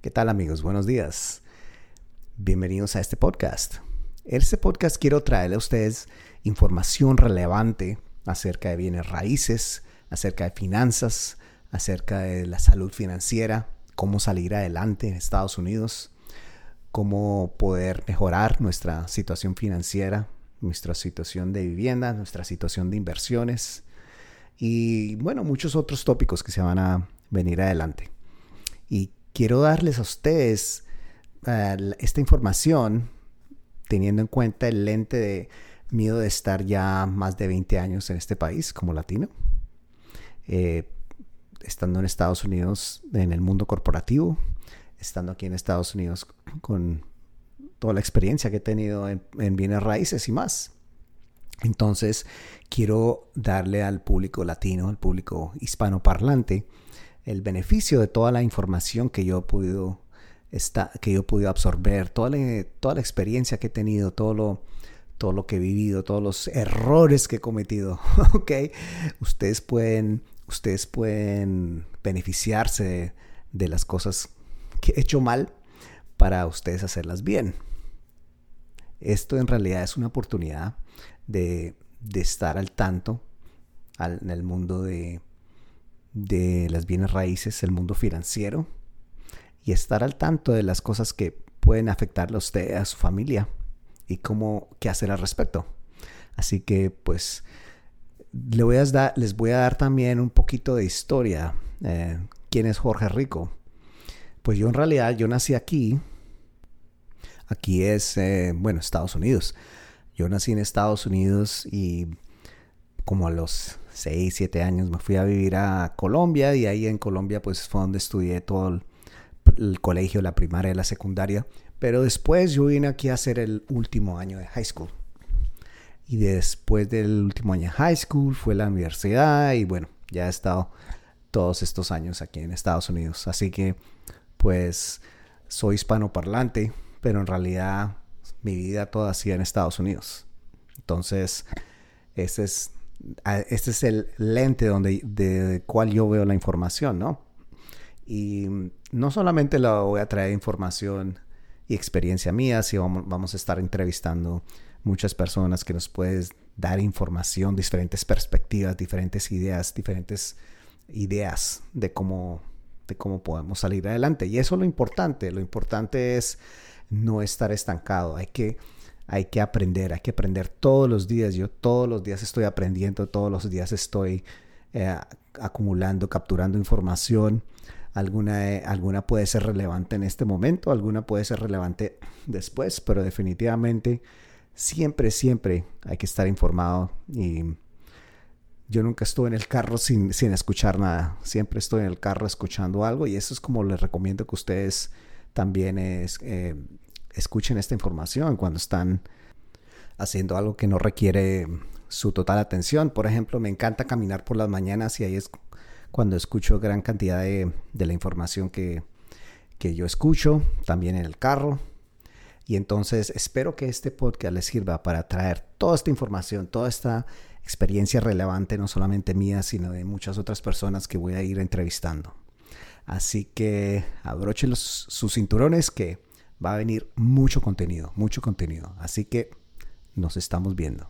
¿Qué tal amigos? Buenos días. Bienvenidos a este podcast. En este podcast quiero traerle a ustedes información relevante acerca de bienes raíces, acerca de finanzas, acerca de la salud financiera, cómo salir adelante en Estados Unidos, cómo poder mejorar nuestra situación financiera, nuestra situación de vivienda, nuestra situación de inversiones y bueno, muchos otros tópicos que se van a venir adelante. Y quiero darles a ustedes eh, esta información teniendo en cuenta el lente de miedo de estar ya más de 20 años en este país como latino, eh, estando en Estados Unidos en el mundo corporativo, estando aquí en Estados Unidos con toda la experiencia que he tenido en, en bienes raíces y más. Entonces, quiero darle al público latino, al público hispanoparlante, el beneficio de toda la información que yo he podido, que yo he podido absorber, toda la, toda la experiencia que he tenido, todo lo, todo lo que he vivido, todos los errores que he cometido, ¿ok? Ustedes pueden, ustedes pueden beneficiarse de, de las cosas que he hecho mal para ustedes hacerlas bien. Esto en realidad es una oportunidad de, de estar al tanto en el mundo de, de las bienes raíces, el mundo financiero, y estar al tanto de las cosas que pueden afectarle a usted, a su familia, y cómo, qué hacer al respecto. Así que, pues, le voy a dar, les voy a dar también un poquito de historia. Eh, ¿Quién es Jorge Rico? Pues yo en realidad, yo nací aquí. Aquí es, eh, bueno, Estados Unidos. Yo nací en Estados Unidos y como a los 6, 7 años me fui a vivir a Colombia y ahí en Colombia pues fue donde estudié todo el, colegio, la primaria y la secundaria. Pero después yo vine aquí a hacer el último año de high school. Y después del último año de high school fue la universidad y bueno, ya he estado todos estos años aquí en Estados Unidos. Así que pues soy hispanoparlante, pero en realidad mi vida toda sido en Estados Unidos. Entonces, este es, este es el lente donde, de, cual yo veo la información, ¿no? Y no solamente la voy a traer información y experiencia mía, sino vamos, a estar entrevistando muchas personas que nos pueden dar información, diferentes perspectivas, diferentes ideas, diferentes ideas de cómo, de cómo podemos salir adelante. Y eso es lo importante. Lo importante es no estar estancado. Hay que, hay que aprender, hay que aprender todos los días. Yo todos los días estoy aprendiendo, todos los días estoy eh, acumulando, capturando información. Alguna, eh, alguna puede ser relevante en este momento, alguna puede ser relevante después, pero definitivamente siempre, siempre hay que estar informado y yo nunca estuve en el carro sin, sin, escuchar nada. Siempre estoy en el carro escuchando algo y eso es como les recomiendo que ustedes también es, eh, escuchen esta información cuando están haciendo algo que no requiere su total atención. Por ejemplo, me encanta caminar por las mañanas y ahí es cuando escucho gran cantidad de, la información que, que yo escucho, también en el carro. Y entonces espero que este podcast les sirva para traer toda esta información, toda esta experiencia relevante, no solamente mía, sino de muchas otras personas que voy a ir entrevistando. Así que abrochen sus cinturones que va a venir mucho contenido, mucho contenido. Así que nos estamos viendo.